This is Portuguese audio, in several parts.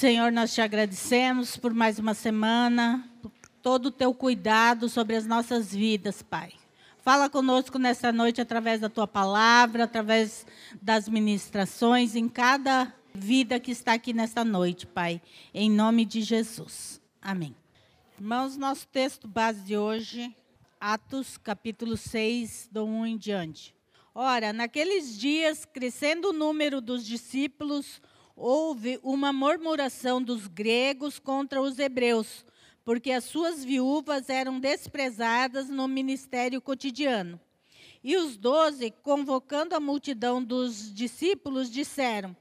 Senhor, nós te agradecemos por mais uma semana, por todo o teu cuidado sobre as nossas vidas, Pai. Fala conosco nesta noite através da tua palavra, através das ministrações, em cada vida que está aqui nesta noite, Pai. Em nome de Jesus. Amém. Irmãos, nosso texto base de hoje, Atos, capítulo 6, do 1 em diante. Ora, naqueles dias, crescendo o número dos discípulos, houve uma murmuração dos gregos contra os hebreus, porque as suas viúvas eram desprezadas no ministério cotidiano. E os doze, convocando a multidão dos discípulos, disseram: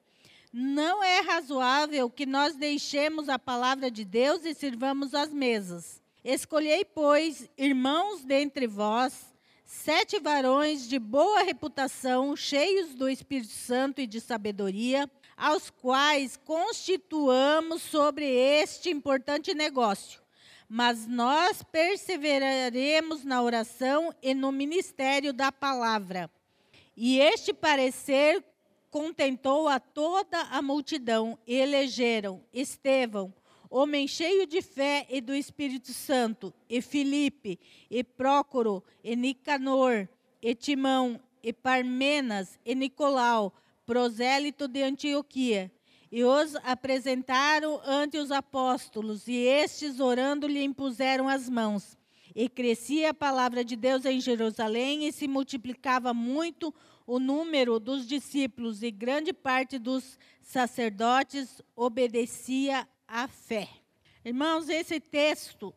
Não é razoável que nós deixemos a palavra de Deus e sirvamos as mesas. Escolhei, pois, irmãos dentre vós, sete varões de boa reputação, cheios do Espírito Santo e de sabedoria, aos quais constituamos sobre este importante negócio. Mas nós perseveraremos na oração e no ministério da palavra. E este parecer contentou a toda a multidão, e elegeram Estevão, homem cheio de fé e do Espírito Santo, e Filipe, e Prócoro, e Nicanor, e Timão, e Parmenas, e Nicolau, prosélito de Antioquia, e os apresentaram ante os apóstolos, e estes, orando, lhe impuseram as mãos. E crescia a palavra de Deus em Jerusalém, e se multiplicava muito o número dos discípulos, e grande parte dos sacerdotes obedecia à fé. Irmãos, esse texto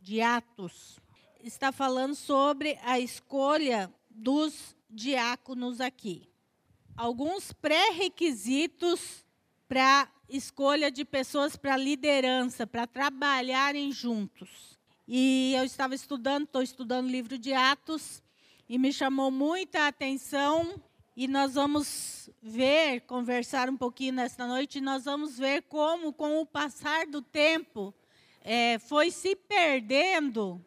de Atos está falando sobre a escolha dos diáconos aqui alguns pré-requisitos para escolha de pessoas para liderança, para trabalharem juntos. E eu estava estudando, estou estudando o livro de Atos, e me chamou muita atenção. E nós vamos ver, conversar um pouquinho nesta noite, e nós vamos ver como, com o passar do tempo, é, foi se perdendo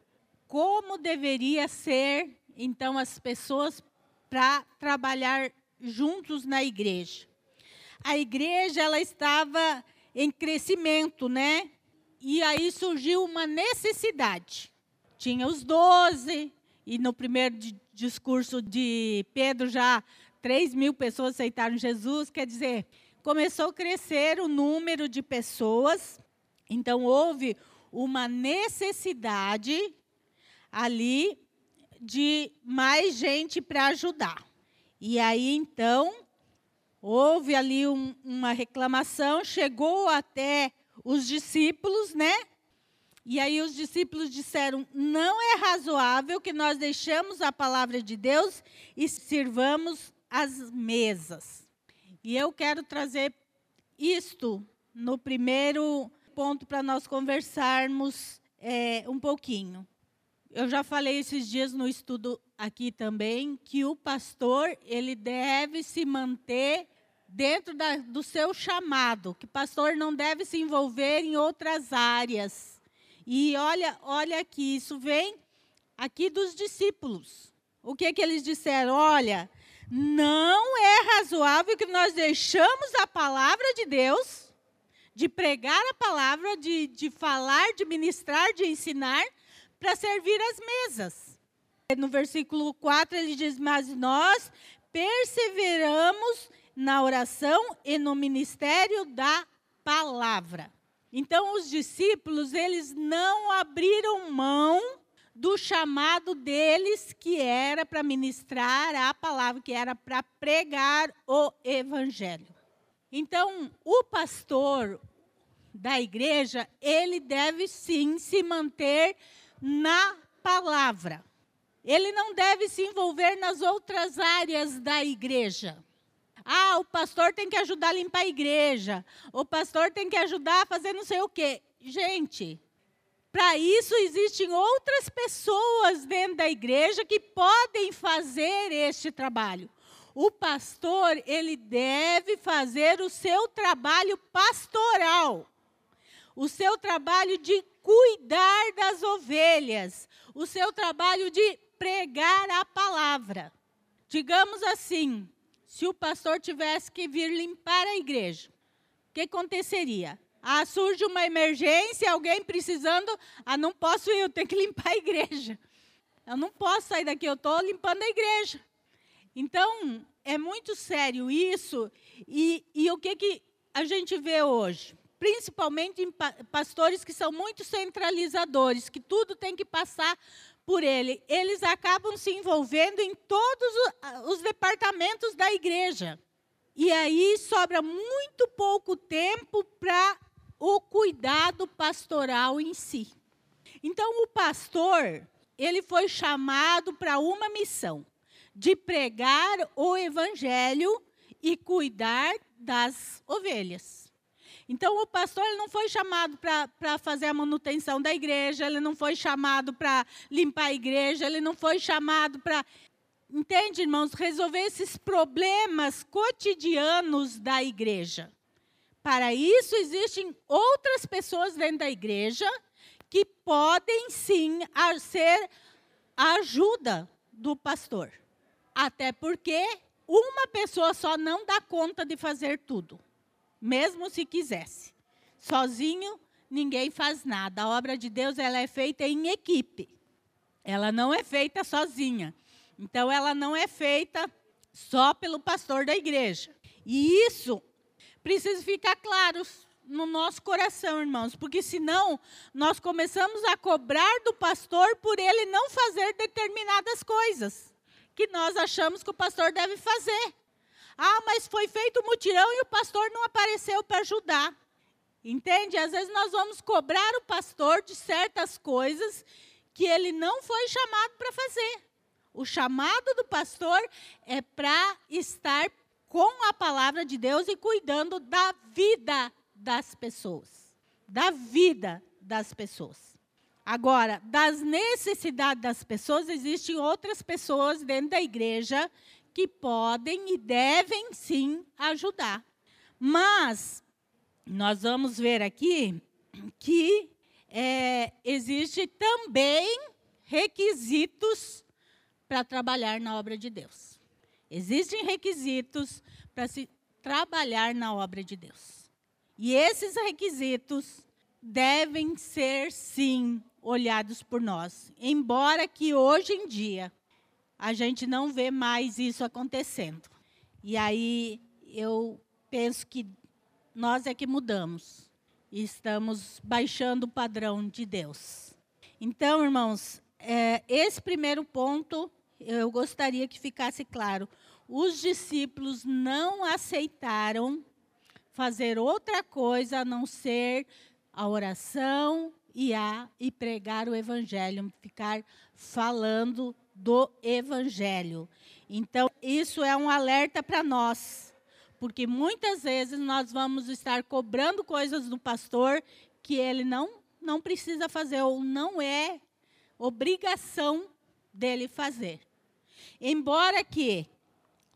como deveria ser, então, as pessoas para trabalhar juntos na igreja. A igreja ela estava em crescimento, né? E aí surgiu uma necessidade. Tinha os doze, e no primeiro discurso de Pedro já 3 mil pessoas aceitaram Jesus, quer dizer, começou a crescer o número de pessoas, então houve uma necessidade ali de mais gente para ajudar. E aí, então, houve ali um, uma reclamação, chegou até os discípulos, né? E aí os discípulos disseram: não é razoável que nós deixemos a palavra de Deus e sirvamos as mesas. E eu quero trazer isto no primeiro ponto para nós conversarmos é, um pouquinho. Eu já falei esses dias no estudo aqui também que o pastor ele deve se manter dentro da, do seu chamado, que pastor não deve se envolver em outras áreas. E olha, olha aqui, isso vem aqui dos discípulos. O que que eles disseram? Olha, não é razoável que nós deixamos a palavra de Deus, de pregar a palavra, de, de falar, de ministrar, de ensinar, para servir as mesas. No versículo 4 ele diz: Mas nós perseveramos na oração e no ministério da palavra. Então os discípulos, eles não abriram mão do chamado deles, que era para ministrar a palavra, que era para pregar o evangelho. Então, o pastor da igreja, ele deve sim se manter na palavra. Ele não deve se envolver nas outras áreas da igreja. Ah, o pastor tem que ajudar a limpar a igreja. O pastor tem que ajudar a fazer não sei o quê. Gente, para isso existem outras pessoas dentro da igreja que podem fazer este trabalho. O pastor, ele deve fazer o seu trabalho pastoral. O seu trabalho de cuidar das ovelhas, o seu trabalho de pregar a palavra. Digamos assim, se o pastor tivesse que vir limpar a igreja, o que aconteceria? Ah, surge uma emergência, alguém precisando. Ah, não posso ir, eu tenho que limpar a igreja. Eu não posso sair daqui, eu estou limpando a igreja. Então, é muito sério isso. E, e o que, que a gente vê hoje? Principalmente em pastores que são muito centralizadores, que tudo tem que passar por ele. Eles acabam se envolvendo em todos os departamentos da igreja. E aí sobra muito pouco tempo para o cuidado pastoral em si. Então, o pastor, ele foi chamado para uma missão de pregar o evangelho e cuidar das ovelhas. Então, o pastor ele não foi chamado para fazer a manutenção da igreja, ele não foi chamado para limpar a igreja, ele não foi chamado para. Entende, irmãos? Resolver esses problemas cotidianos da igreja. Para isso, existem outras pessoas dentro da igreja que podem sim ser ajuda do pastor. Até porque uma pessoa só não dá conta de fazer tudo, mesmo se quisesse. Sozinho, ninguém faz nada. A obra de Deus ela é feita em equipe. Ela não é feita sozinha. Então, ela não é feita só pelo pastor da igreja. E isso precisa ficar claro no nosso coração, irmãos, porque senão nós começamos a cobrar do pastor por ele não fazer determinadas coisas que nós achamos que o pastor deve fazer. Ah, mas foi feito um mutirão e o pastor não apareceu para ajudar. Entende? Às vezes nós vamos cobrar o pastor de certas coisas que ele não foi chamado para fazer. O chamado do pastor é para estar com a palavra de Deus e cuidando da vida das pessoas. Da vida das pessoas. Agora, das necessidades das pessoas, existem outras pessoas dentro da igreja que podem e devem sim ajudar. Mas nós vamos ver aqui que é, existe também requisitos para trabalhar na obra de Deus. Existem requisitos para se trabalhar na obra de Deus. E esses requisitos devem ser, sim, olhados por nós. Embora que hoje em dia a gente não vê mais isso acontecendo. E aí eu penso que nós é que mudamos. E estamos baixando o padrão de Deus. Então, irmãos, é, esse primeiro ponto eu gostaria que ficasse claro. Os discípulos não aceitaram fazer outra coisa a não ser a oração, e a e pregar o evangelho, ficar falando do evangelho. Então, isso é um alerta para nós, porque muitas vezes nós vamos estar cobrando coisas do pastor que ele não não precisa fazer ou não é obrigação dele fazer. Embora que,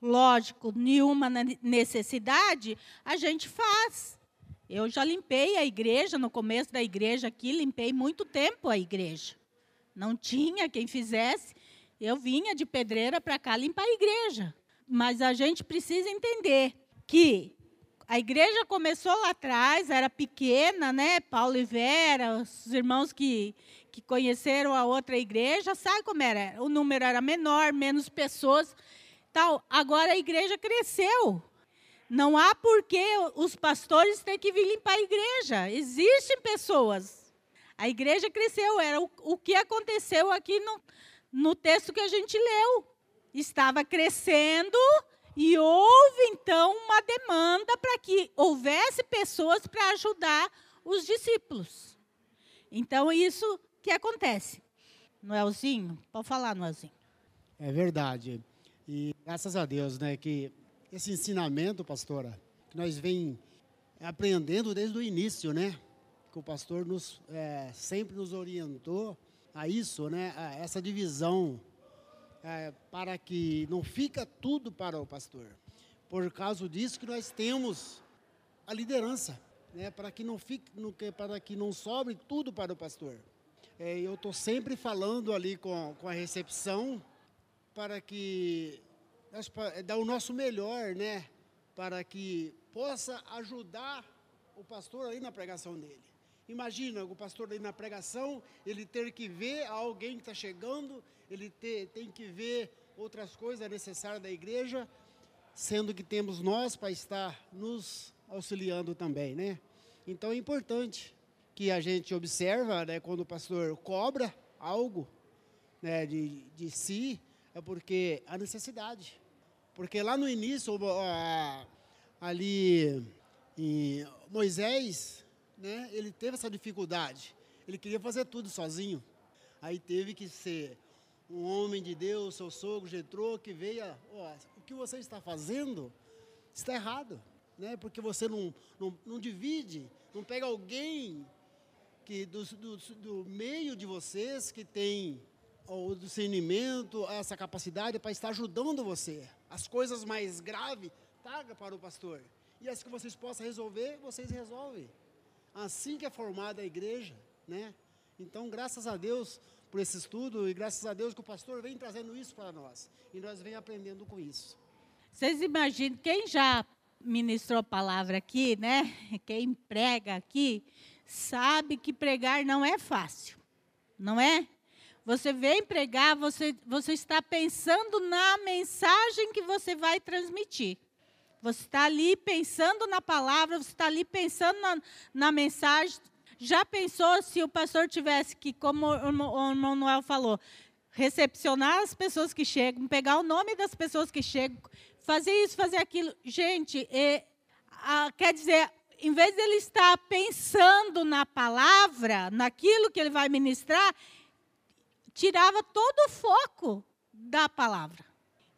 lógico, nenhuma necessidade, a gente faz. Eu já limpei a igreja, no começo da igreja aqui, limpei muito tempo a igreja. Não tinha quem fizesse. Eu vinha de pedreira para cá limpar a igreja. Mas a gente precisa entender que a igreja começou lá atrás, era pequena, né? Paulo e Vera, os irmãos que, que conheceram a outra igreja, sabe como era? O número era menor, menos pessoas. Tal. Agora a igreja cresceu. Não há porquê os pastores terem que vir limpar a igreja. Existem pessoas. A igreja cresceu. Era o, o que aconteceu aqui no, no texto que a gente leu. Estava crescendo e houve então uma demanda para que houvesse pessoas para ajudar os discípulos. Então, isso que acontece. Noelzinho, pode falar, Noelzinho. É verdade. E graças a Deus, né, que esse ensinamento, pastora, que nós vem aprendendo desde o início, né? Que o pastor nos, é, sempre nos orientou a isso, né? A essa divisão é, para que não fica tudo para o pastor. Por causa disso que nós temos a liderança, né? Para que não fique, para que não sobre tudo para o pastor. É, eu estou sempre falando ali com, com a recepção para que nós dar o nosso melhor, né, para que possa ajudar o pastor ali na pregação dele. Imagina o pastor ali na pregação, ele ter que ver alguém que está chegando, ele ter, tem que ver outras coisas necessárias da igreja, sendo que temos nós para estar nos auxiliando também, né? Então é importante que a gente observa, né, quando o pastor cobra algo né, de, de si, é porque a necessidade. Porque lá no início, ali em Moisés, né, ele teve essa dificuldade. Ele queria fazer tudo sozinho. Aí teve que ser um homem de Deus, seu sogro, Getrô, que veio, ó, o que você está fazendo está errado, né? Porque você não, não, não divide, não pega alguém que do, do, do meio de vocês que tem o discernimento, essa capacidade para estar ajudando você. As coisas mais graves, traga para o pastor. E as que vocês possam resolver, vocês resolvem. Assim que é formada a igreja, né? Então, graças a Deus por esse estudo e graças a Deus que o pastor vem trazendo isso para nós. E nós vem aprendendo com isso. Vocês imaginam, quem já ministrou a palavra aqui, né? Quem prega aqui, sabe que pregar não é fácil, não é? Você vem pregar, você, você está pensando na mensagem que você vai transmitir. Você está ali pensando na palavra, você está ali pensando na, na mensagem. Já pensou se o pastor tivesse que, como o irmão Noel falou, recepcionar as pessoas que chegam, pegar o nome das pessoas que chegam, fazer isso, fazer aquilo. Gente, é, a, quer dizer, em vez de ele estar pensando na palavra, naquilo que ele vai ministrar, tirava todo o foco da palavra.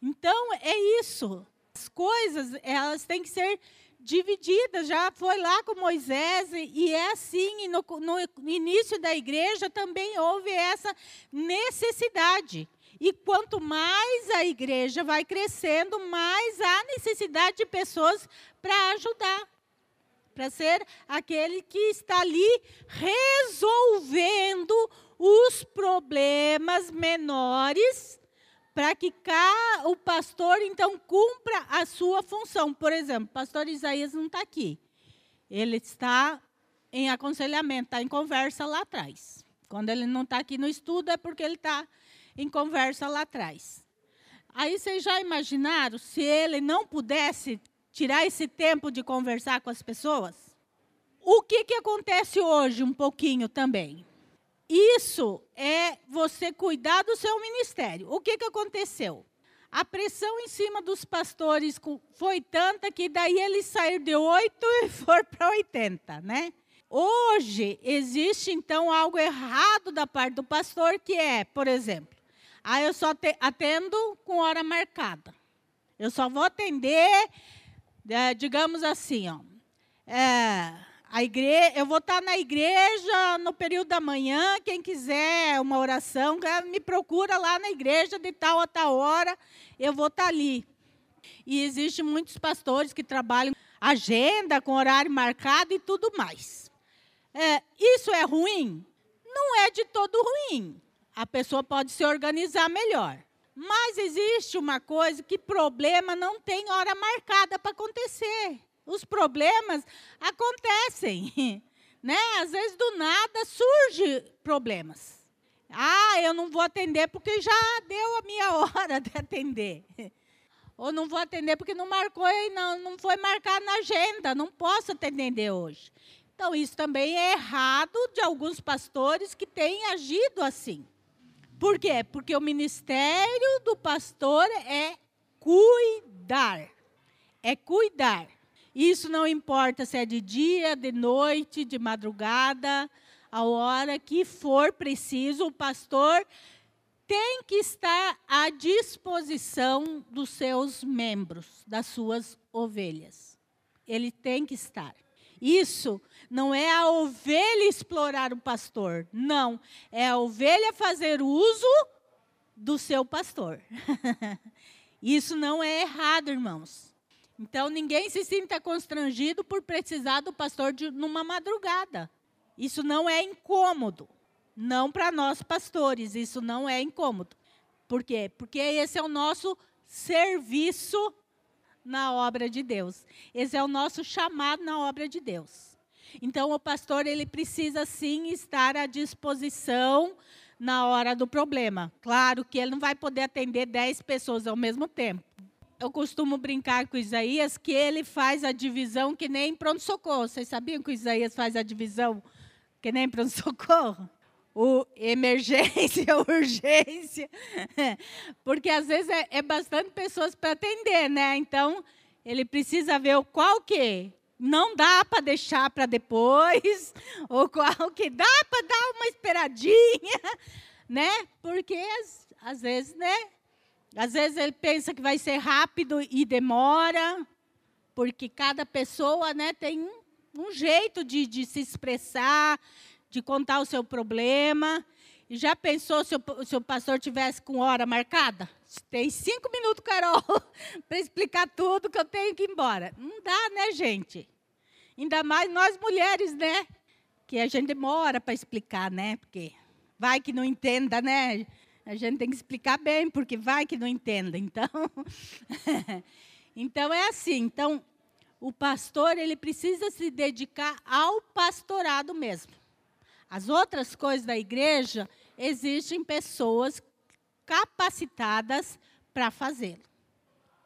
Então, é isso. As coisas, elas têm que ser divididas. Já foi lá com Moisés, e é assim. E no, no início da igreja também houve essa necessidade. E quanto mais a igreja vai crescendo, mais há necessidade de pessoas para ajudar para ser aquele que está ali resolvendo os problemas menores para que o pastor então cumpra a sua função. Por exemplo, o pastor Isaías não está aqui. Ele está em aconselhamento, está em conversa lá atrás. Quando ele não está aqui no estudo, é porque ele está em conversa lá atrás. Aí vocês já imaginaram se ele não pudesse tirar esse tempo de conversar com as pessoas? O que, que acontece hoje, um pouquinho também? Isso é você cuidar do seu ministério. O que, que aconteceu? A pressão em cima dos pastores foi tanta que daí eles saíram de 8 e foram para 80, né? Hoje existe então algo errado da parte do pastor que é, por exemplo, ah, eu só atendo com hora marcada. Eu só vou atender é, digamos assim, ó, é, a igreja, eu vou estar na igreja no período da manhã, quem quiser uma oração, me procura lá na igreja de tal a tal hora, eu vou estar ali. E existem muitos pastores que trabalham agenda, com horário marcado e tudo mais. É, isso é ruim? Não é de todo ruim. A pessoa pode se organizar melhor. Mas existe uma coisa que problema não tem hora marcada para acontecer. Os problemas acontecem, né? Às vezes do nada surge problemas. Ah, eu não vou atender porque já deu a minha hora de atender. Ou não vou atender porque não marcou e não, não foi marcado na agenda, não posso atender hoje. Então, isso também é errado de alguns pastores que têm agido assim. Por quê? Porque o ministério do pastor é cuidar. É cuidar. Isso não importa se é de dia, de noite, de madrugada, a hora que for preciso, o pastor tem que estar à disposição dos seus membros, das suas ovelhas. Ele tem que estar. Isso não é a ovelha explorar o pastor. Não. É a ovelha fazer uso do seu pastor. Isso não é errado, irmãos. Então, ninguém se sinta constrangido por precisar do pastor de, numa madrugada. Isso não é incômodo. Não para nós pastores, isso não é incômodo. Por quê? Porque esse é o nosso serviço na obra de Deus. Esse é o nosso chamado na obra de Deus. Então, o pastor ele precisa sim estar à disposição na hora do problema. Claro que ele não vai poder atender 10 pessoas ao mesmo tempo. Eu costumo brincar com Isaías que ele faz a divisão que nem pronto-socorro. Vocês sabiam que Isaías faz a divisão que nem pronto-socorro? O emergência, urgência. Porque às vezes é, é bastante pessoas para atender, né? Então, ele precisa ver o qual que não dá para deixar para depois, ou qual que dá para dar uma esperadinha, né? Porque às, às, vezes, né? Às vezes ele pensa que vai ser rápido e demora, porque cada pessoa, né, tem um, um jeito de, de se expressar, de contar o seu problema. E já pensou se o, se o pastor tivesse com hora marcada? Tem cinco minutos, Carol, para explicar tudo que eu tenho que ir embora. Não dá, né, gente? Ainda mais nós mulheres, né? Que a gente demora para explicar, né? Porque vai que não entenda, né? A gente tem que explicar bem, porque vai que não entenda. Então, então é assim. Então, o pastor ele precisa se dedicar ao pastorado mesmo. As outras coisas da igreja existem pessoas capacitadas para fazê-lo.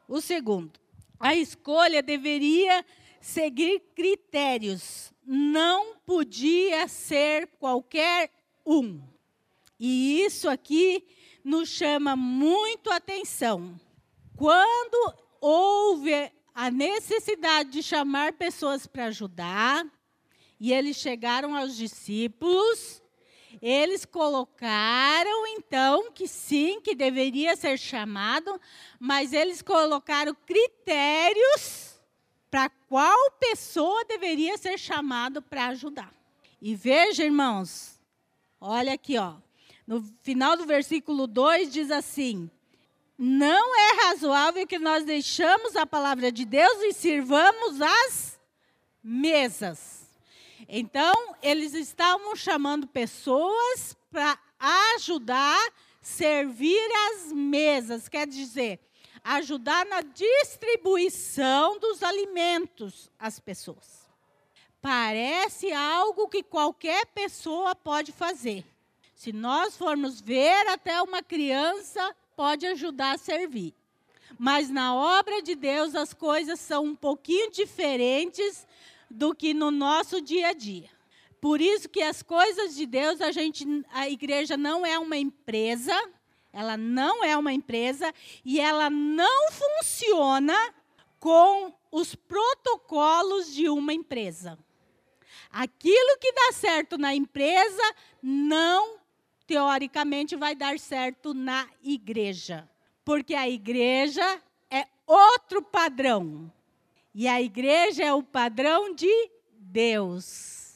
O segundo, a escolha deveria seguir critérios, não podia ser qualquer um. E isso aqui nos chama muito atenção. Quando houve a necessidade de chamar pessoas para ajudar, e eles chegaram aos discípulos, eles colocaram, então, que sim, que deveria ser chamado, mas eles colocaram critérios para qual pessoa deveria ser chamado para ajudar. E veja, irmãos, olha aqui, ó. No final do versículo 2 diz assim: Não é razoável que nós deixamos a palavra de Deus e sirvamos as mesas. Então, eles estavam chamando pessoas para ajudar, servir as mesas, quer dizer, ajudar na distribuição dos alimentos às pessoas. Parece algo que qualquer pessoa pode fazer. Se nós formos ver, até uma criança pode ajudar a servir. Mas na obra de Deus as coisas são um pouquinho diferentes do que no nosso dia a dia. Por isso que as coisas de Deus, a gente, a igreja não é uma empresa, ela não é uma empresa e ela não funciona com os protocolos de uma empresa. Aquilo que dá certo na empresa não teoricamente vai dar certo na igreja, porque a igreja é outro padrão. E a igreja é o padrão de Deus.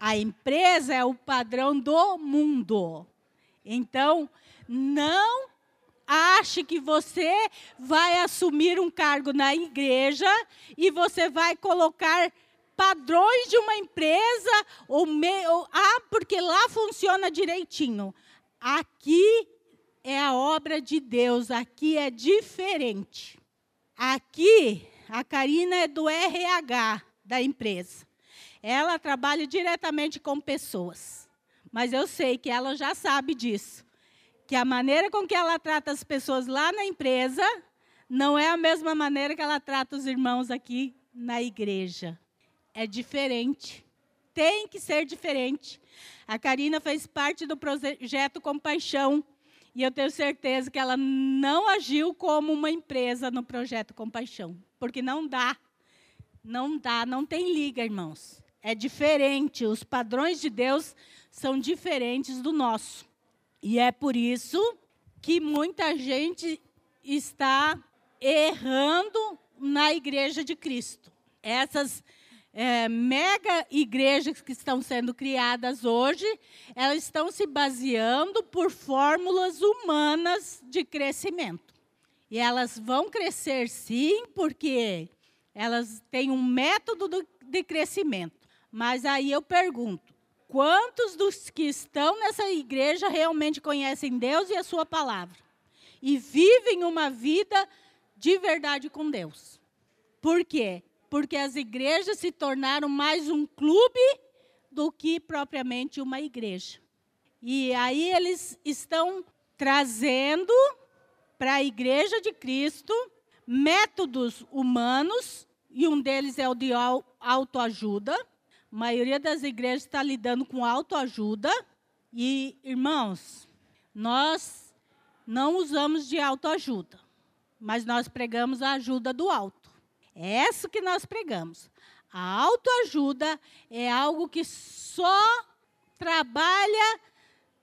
A empresa é o padrão do mundo. Então, não ache que você vai assumir um cargo na igreja e você vai colocar padrões de uma empresa ou, me, ou ah, porque lá funciona direitinho. Aqui é a obra de Deus, aqui é diferente. Aqui a Karina é do RH da empresa. Ela trabalha diretamente com pessoas. Mas eu sei que ela já sabe disso. Que a maneira com que ela trata as pessoas lá na empresa não é a mesma maneira que ela trata os irmãos aqui na igreja. É diferente. Tem que ser diferente. A Karina fez parte do projeto Compaixão. E eu tenho certeza que ela não agiu como uma empresa no projeto Compaixão porque não dá. Não dá, não tem liga, irmãos. É diferente, os padrões de Deus são diferentes do nosso. E é por isso que muita gente está errando na igreja de Cristo. Essas é, mega igrejas que estão sendo criadas hoje, elas estão se baseando por fórmulas humanas de crescimento. E elas vão crescer sim, porque elas têm um método de crescimento. Mas aí eu pergunto: quantos dos que estão nessa igreja realmente conhecem Deus e a Sua palavra? E vivem uma vida de verdade com Deus? Por quê? Porque as igrejas se tornaram mais um clube do que propriamente uma igreja. E aí eles estão trazendo para a igreja de Cristo métodos humanos, e um deles é o de autoajuda. A maioria das igrejas está lidando com autoajuda. E, irmãos, nós não usamos de autoajuda, mas nós pregamos a ajuda do alto. É isso que nós pregamos. A autoajuda é algo que só trabalha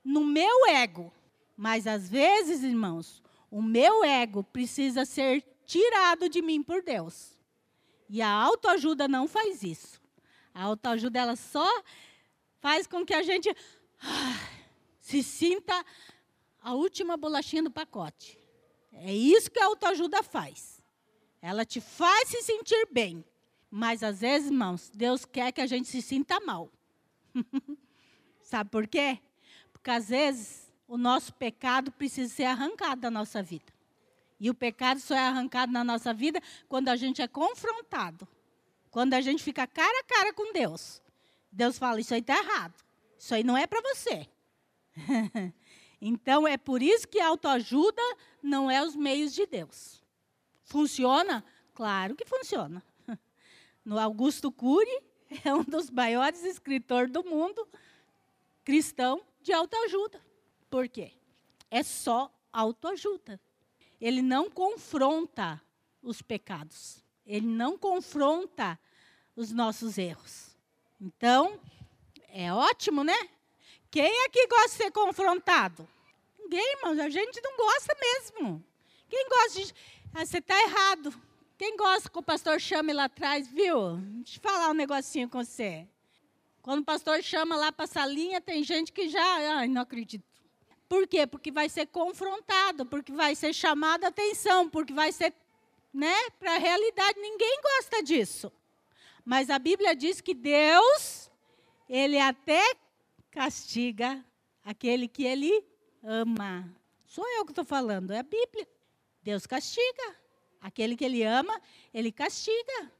no meu ego. Mas às vezes, irmãos, o meu ego precisa ser tirado de mim por Deus. E a autoajuda não faz isso. A autoajuda ela só faz com que a gente ah, se sinta a última bolachinha do pacote. É isso que a autoajuda faz. Ela te faz se sentir bem. Mas às vezes, irmãos, Deus quer que a gente se sinta mal. Sabe por quê? Porque às vezes o nosso pecado precisa ser arrancado da nossa vida. E o pecado só é arrancado na nossa vida quando a gente é confrontado. Quando a gente fica cara a cara com Deus. Deus fala: Isso aí está errado. Isso aí não é para você. então é por isso que a autoajuda não é os meios de Deus. Funciona? Claro que funciona. No Augusto Cury, é um dos maiores escritores do mundo cristão de autoajuda. Por quê? É só autoajuda ele não confronta os pecados. Ele não confronta os nossos erros. Então, é ótimo, né? Quem aqui gosta de ser confrontado? Ninguém, irmãos. A gente não gosta mesmo. Quem gosta de. Ah, você está errado. Quem gosta que o pastor chame lá atrás, viu? Deixa eu falar um negocinho com você. Quando o pastor chama lá para a salinha, tem gente que já. Ai, não acredito. Por quê? Porque vai ser confrontado, porque vai ser chamado a atenção, porque vai ser, né, para a realidade. Ninguém gosta disso. Mas a Bíblia diz que Deus, ele até castiga aquele que ele ama. Sou eu que estou falando, é a Bíblia. Deus castiga. Aquele que ele ama, ele castiga.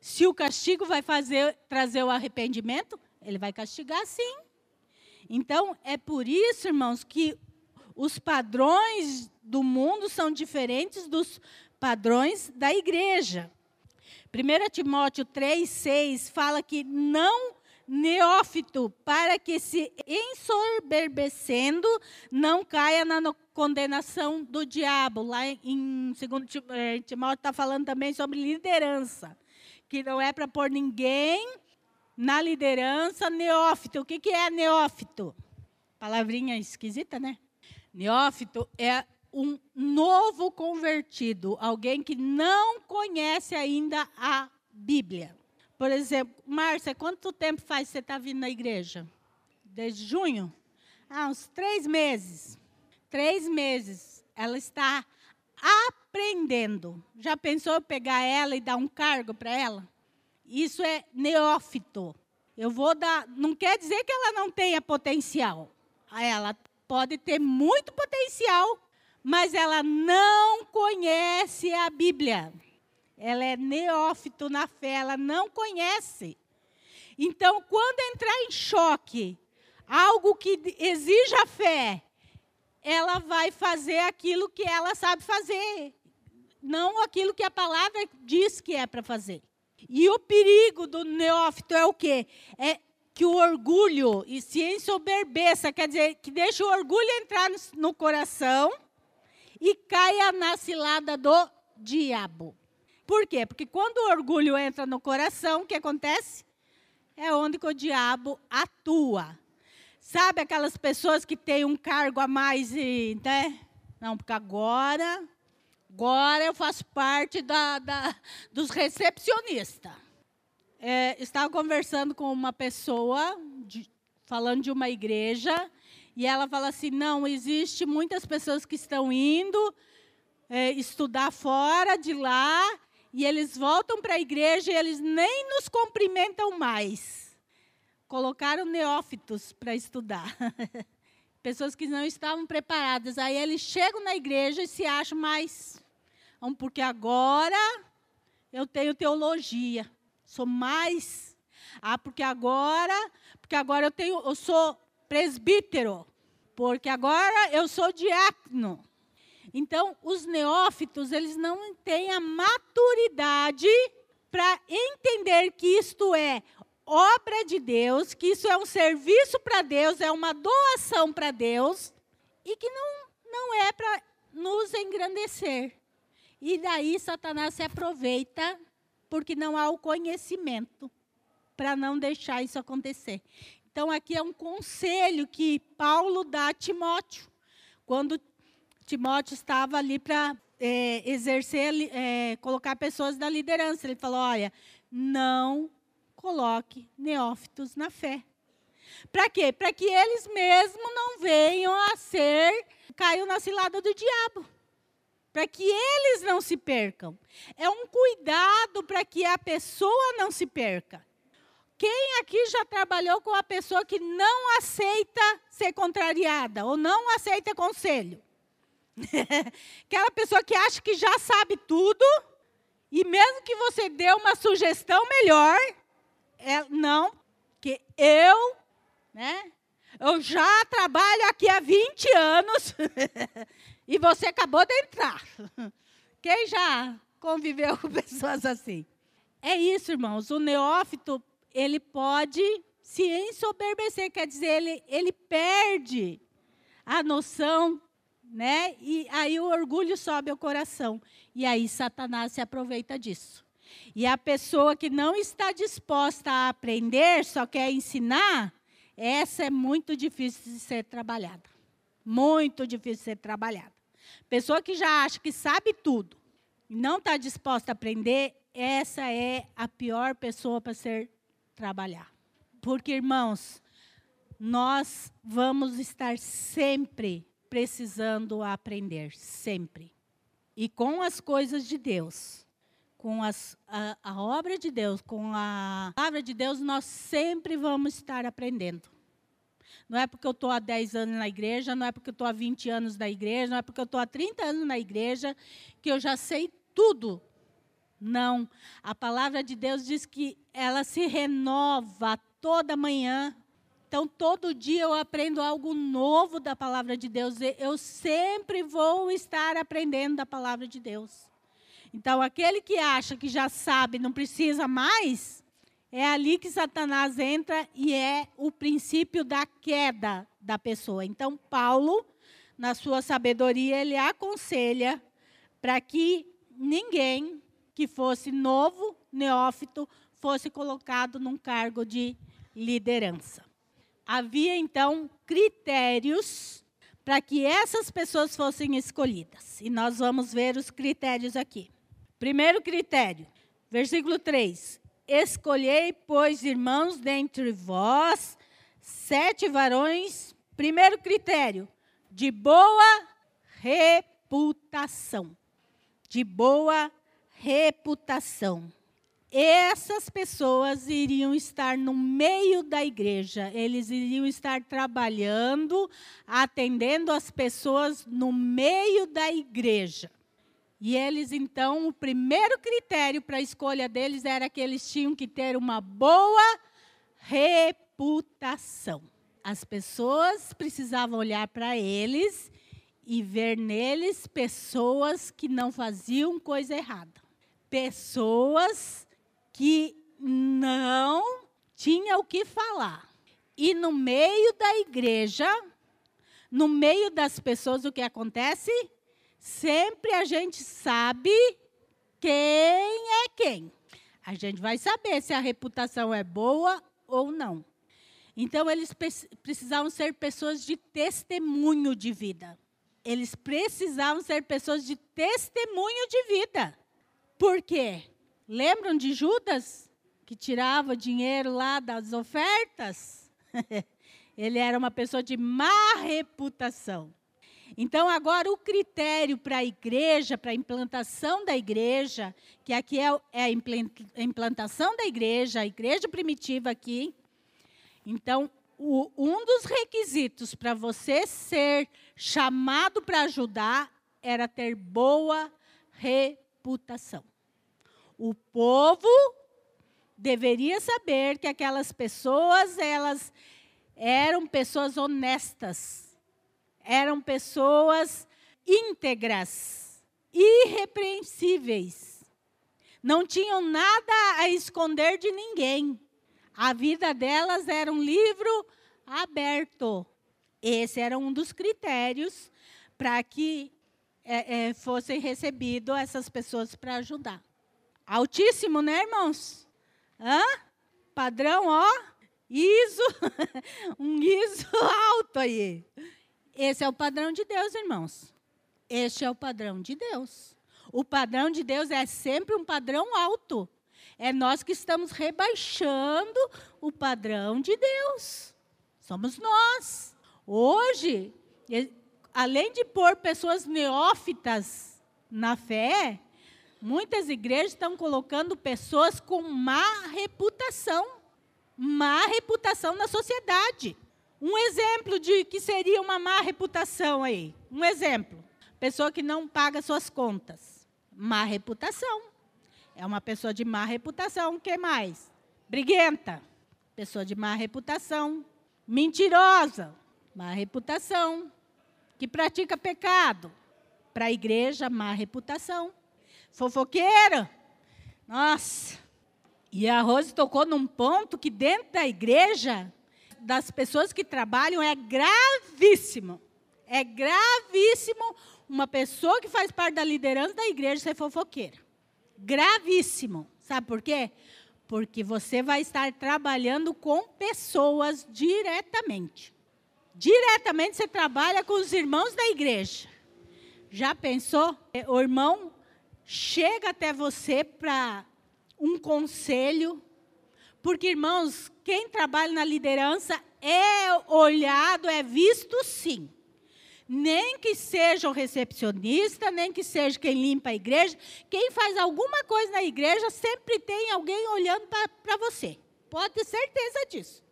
Se o castigo vai fazer trazer o arrependimento, ele vai castigar sim. Então, é por isso, irmãos, que os padrões do mundo são diferentes dos padrões da igreja. 1 Timóteo 3, 6 fala que não neófito, para que se ensoberbecendo não caia na condenação do diabo. Lá em 2 eh, Timóteo está falando também sobre liderança, que não é para pôr ninguém na liderança neófito. O que, que é neófito? Palavrinha esquisita, né? Neófito é um novo convertido, alguém que não conhece ainda a Bíblia. Por exemplo, Márcia, quanto tempo faz que você está vindo na igreja? Desde junho? Ah, uns três meses. Três meses. Ela está aprendendo. Já pensou pegar ela e dar um cargo para ela? Isso é neófito. Eu vou dar. Não quer dizer que ela não tenha potencial. Ela pode ter muito potencial, mas ela não conhece a Bíblia. Ela é neófito na fé, ela não conhece. Então, quando entrar em choque, algo que exija fé, ela vai fazer aquilo que ela sabe fazer, não aquilo que a palavra diz que é para fazer. E o perigo do neófito é o quê? É que o orgulho e se ensoberbeça, quer dizer, que deixa o orgulho entrar no coração e caia na cilada do diabo. Por quê? Porque quando o orgulho entra no coração, o que acontece? É onde o diabo atua. Sabe aquelas pessoas que têm um cargo a mais e, né? Não, porque agora Agora eu faço parte da, da dos recepcionistas. É, estava conversando com uma pessoa, de, falando de uma igreja, e ela fala assim: não, existe muitas pessoas que estão indo é, estudar fora de lá, e eles voltam para a igreja e eles nem nos cumprimentam mais. Colocaram neófitos para estudar. Pessoas que não estavam preparadas. Aí eles chegam na igreja e se acham mais porque agora eu tenho teologia. Sou mais. Ah, porque agora, porque agora eu tenho, eu sou presbítero. Porque agora eu sou diácono. Então, os neófitos, eles não têm a maturidade para entender que isto é obra de Deus, que isso é um serviço para Deus, é uma doação para Deus, e que não, não é para nos engrandecer. E daí Satanás se aproveita, porque não há o conhecimento para não deixar isso acontecer. Então, aqui é um conselho que Paulo dá a Timóteo, quando Timóteo estava ali para é, exercer, é, colocar pessoas da liderança. Ele falou: olha, não coloque neófitos na fé. Para quê? Para que eles mesmos não venham a ser, caiam na cilada do diabo. Para que eles não se percam. É um cuidado para que a pessoa não se perca. Quem aqui já trabalhou com a pessoa que não aceita ser contrariada ou não aceita conselho? Aquela pessoa que acha que já sabe tudo e mesmo que você dê uma sugestão melhor, é, não, que eu, né? Eu já trabalho aqui há 20 anos e você acabou de entrar. Quem já conviveu com pessoas assim? É isso, irmãos. O neófito, ele pode se ensoberbecer, quer dizer, ele, ele perde a noção, né? E aí o orgulho sobe ao coração. E aí Satanás se aproveita disso. E a pessoa que não está disposta a aprender, só quer ensinar, essa é muito difícil de ser trabalhada. Muito difícil de ser trabalhada. Pessoa que já acha que sabe tudo e não está disposta a aprender, essa é a pior pessoa para ser trabalhar. Porque, irmãos, nós vamos estar sempre precisando aprender, sempre. E com as coisas de Deus com as, a, a obra de Deus, com a palavra de Deus, nós sempre vamos estar aprendendo. Não é porque eu estou há 10 anos na igreja, não é porque eu estou há 20 anos na igreja, não é porque eu estou há 30 anos na igreja, que eu já sei tudo. Não. A palavra de Deus diz que ela se renova toda manhã. Então, todo dia eu aprendo algo novo da palavra de Deus. Eu sempre vou estar aprendendo da palavra de Deus. Então, aquele que acha que já sabe, não precisa mais, é ali que Satanás entra e é o princípio da queda da pessoa. Então, Paulo, na sua sabedoria, ele aconselha para que ninguém que fosse novo, neófito, fosse colocado num cargo de liderança. Havia então critérios para que essas pessoas fossem escolhidas. E nós vamos ver os critérios aqui. Primeiro critério, versículo 3: Escolhei, pois, irmãos, dentre vós, sete varões. Primeiro critério, de boa reputação. De boa reputação. Essas pessoas iriam estar no meio da igreja, eles iriam estar trabalhando, atendendo as pessoas no meio da igreja. E eles, então, o primeiro critério para a escolha deles era que eles tinham que ter uma boa reputação. As pessoas precisavam olhar para eles e ver neles pessoas que não faziam coisa errada. Pessoas que não tinham o que falar. E no meio da igreja, no meio das pessoas, o que acontece? sempre a gente sabe quem é quem. A gente vai saber se a reputação é boa ou não. Então, eles precisavam ser pessoas de testemunho de vida. Eles precisavam ser pessoas de testemunho de vida. Por quê? Lembram de Judas, que tirava dinheiro lá das ofertas? Ele era uma pessoa de má reputação. Então, agora, o critério para a igreja, para a implantação da igreja, que aqui é, é a implantação da igreja, a igreja primitiva aqui. Então, o, um dos requisitos para você ser chamado para ajudar era ter boa reputação. O povo deveria saber que aquelas pessoas, elas eram pessoas honestas, eram pessoas íntegras, irrepreensíveis. Não tinham nada a esconder de ninguém. A vida delas era um livro aberto. Esse era um dos critérios para que é, é, fossem recebidos essas pessoas para ajudar. Altíssimo, né, irmãos? Hã? Padrão, ó, ISO, um ISO alto aí. Esse é o padrão de Deus, irmãos. Este é o padrão de Deus. O padrão de Deus é sempre um padrão alto. É nós que estamos rebaixando o padrão de Deus. Somos nós. Hoje, além de pôr pessoas neófitas na fé, muitas igrejas estão colocando pessoas com má reputação. Má reputação na sociedade. Um exemplo de que seria uma má reputação aí. Um exemplo. Pessoa que não paga suas contas. Má reputação. É uma pessoa de má reputação. O que mais? Briguenta. Pessoa de má reputação. Mentirosa. Má reputação que pratica pecado. Para a igreja, má reputação. Fofoqueira. Nossa. E a Rose tocou num ponto que dentro da igreja, das pessoas que trabalham, é gravíssimo. É gravíssimo uma pessoa que faz parte da liderança da igreja ser fofoqueira. Gravíssimo. Sabe por quê? Porque você vai estar trabalhando com pessoas diretamente diretamente você trabalha com os irmãos da igreja. Já pensou? O irmão chega até você para um conselho. Porque, irmãos, quem trabalha na liderança é olhado, é visto sim. Nem que seja o recepcionista, nem que seja quem limpa a igreja, quem faz alguma coisa na igreja, sempre tem alguém olhando para você. Pode ter certeza disso.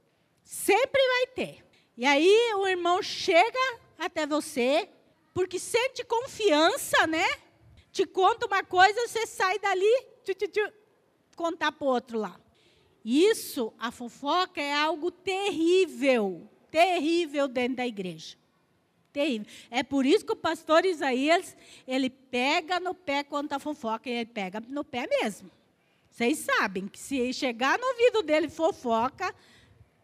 Sempre vai ter. E aí o irmão chega até você, porque sente confiança, né? Te conta uma coisa, você sai dali, tchu, tchu, tchu, contar para o outro lá. Isso, a fofoca é algo terrível, terrível dentro da igreja. Terrível. É por isso que o pastor Isaías, ele pega no pé contra a fofoca, e ele pega no pé mesmo. Vocês sabem que se chegar no ouvido dele fofoca,